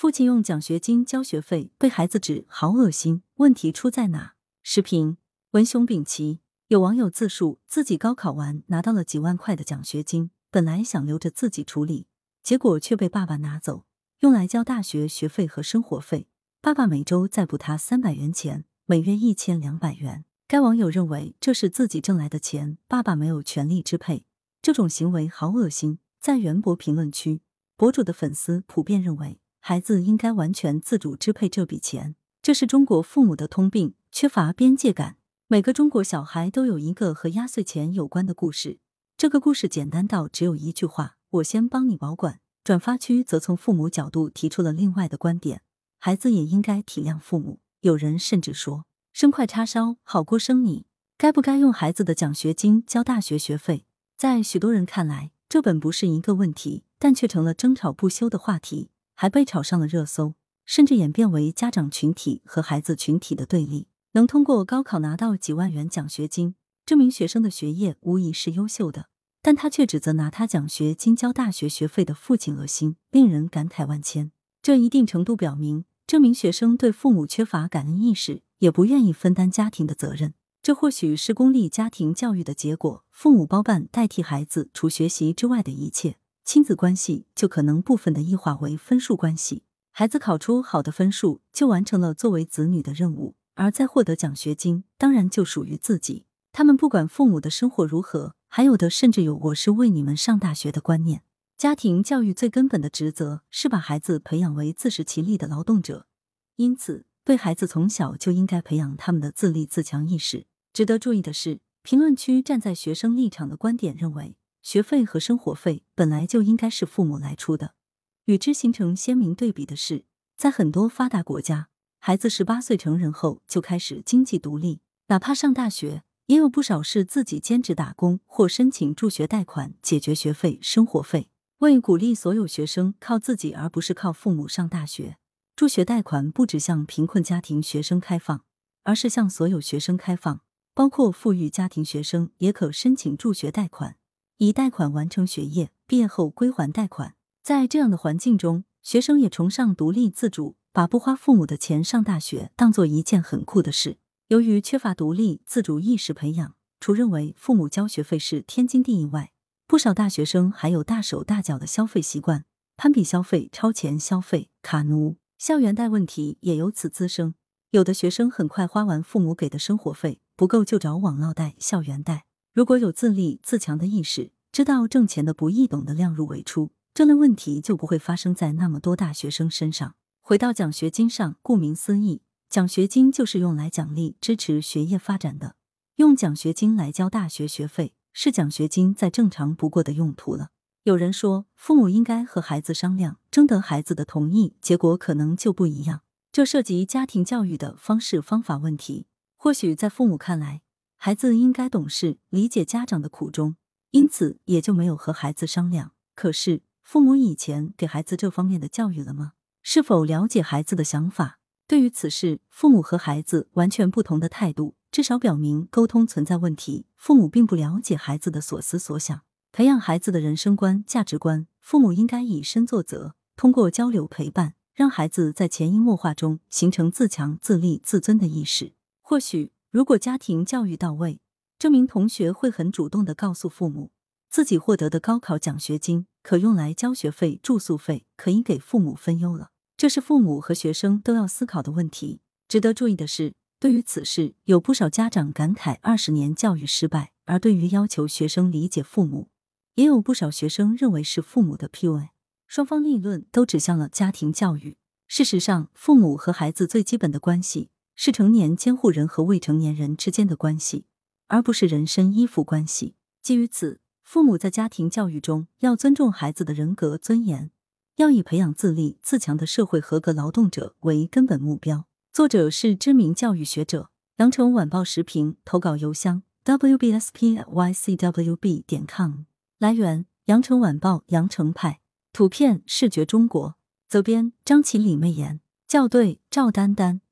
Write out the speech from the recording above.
父亲用奖学金交学费，被孩子指好恶心，问题出在哪？视频文雄丙奇。有网友自述，自己高考完拿到了几万块的奖学金，本来想留着自己处理，结果却被爸爸拿走，用来交大学学费和生活费。爸爸每周再补他三百元钱，每月一千两百元。该网友认为这是自己挣来的钱，爸爸没有权利支配，这种行为好恶心。在袁博评论区，博主的粉丝普遍认为，孩子应该完全自主支配这笔钱，这是中国父母的通病，缺乏边界感。每个中国小孩都有一个和压岁钱有关的故事，这个故事简单到只有一句话：“我先帮你保管。”转发区则从父母角度提出了另外的观点：孩子也应该体谅父母。有人甚至说：“生块叉烧好过生你。”该不该用孩子的奖学金交大学学费？在许多人看来，这本不是一个问题，但却成了争吵不休的话题，还被炒上了热搜，甚至演变为家长群体和孩子群体的对立。能通过高考拿到几万元奖学金，这名学生的学业无疑是优秀的，但他却指责拿他奖学金交大学学费的父亲恶心，令人感慨万千。这一定程度表明，这名学生对父母缺乏感恩意识，也不愿意分担家庭的责任。这或许是公立家庭教育的结果，父母包办代替孩子除学习之外的一切，亲子关系就可能部分的异化为分数关系。孩子考出好的分数，就完成了作为子女的任务。而在获得奖学金，当然就属于自己。他们不管父母的生活如何，还有的甚至有“我是为你们上大学”的观念。家庭教育最根本的职责是把孩子培养为自食其力的劳动者，因此对孩子从小就应该培养他们的自立自强意识。值得注意的是，评论区站在学生立场的观点认为，学费和生活费本来就应该是父母来出的。与之形成鲜明对比的是，在很多发达国家。孩子十八岁成人后就开始经济独立，哪怕上大学，也有不少是自己兼职打工或申请助学贷款解决学费、生活费。为鼓励所有学生靠自己而不是靠父母上大学，助学贷款不只向贫困家庭学生开放，而是向所有学生开放，包括富裕家庭学生也可申请助学贷款，以贷款完成学业，毕业后归还贷款。在这样的环境中，学生也崇尚独立自主。把不花父母的钱上大学当做一件很酷的事。由于缺乏独立自主意识培养，除认为父母交学费是天经地义外，不少大学生还有大手大脚的消费习惯，攀比消费、超前消费、卡奴，校园贷问题也由此滋生。有的学生很快花完父母给的生活费，不够就找网络贷、校园贷。如果有自立自强的意识，知道挣钱的不易，懂得量入为出，这类问题就不会发生在那么多大学生身上。回到奖学金上，顾名思义，奖学金就是用来奖励、支持学业发展的。用奖学金来交大学学费，是奖学金再正常不过的用途了。有人说，父母应该和孩子商量，征得孩子的同意，结果可能就不一样。这涉及家庭教育的方式方法问题。或许在父母看来，孩子应该懂事，理解家长的苦衷，因此也就没有和孩子商量。可是，父母以前给孩子这方面的教育了吗？是否了解孩子的想法？对于此事，父母和孩子完全不同的态度，至少表明沟通存在问题。父母并不了解孩子的所思所想，培养孩子的人生观、价值观，父母应该以身作则，通过交流陪伴，让孩子在潜移默化中形成自强、自立、自尊的意识。或许，如果家庭教育到位，这名同学会很主动的告诉父母，自己获得的高考奖学金可用来交学费、住宿费，可以给父母分忧了。这是父母和学生都要思考的问题。值得注意的是，对于此事，有不少家长感慨二十年教育失败；而对于要求学生理解父母，也有不少学生认为是父母的 PUA。双方立论都指向了家庭教育。事实上，父母和孩子最基本的关系是成年监护人和未成年人之间的关系，而不是人身依附关系。基于此，父母在家庭教育中要尊重孩子的人格尊严。要以培养自立自强的社会合格劳动者为根本目标。作者是知名教育学者。羊城晚报时评投稿邮箱：wbspycwb 点 com。来源：羊城晚报羊城派。图片：视觉中国。责编：张起李媚妍。校对：赵丹丹。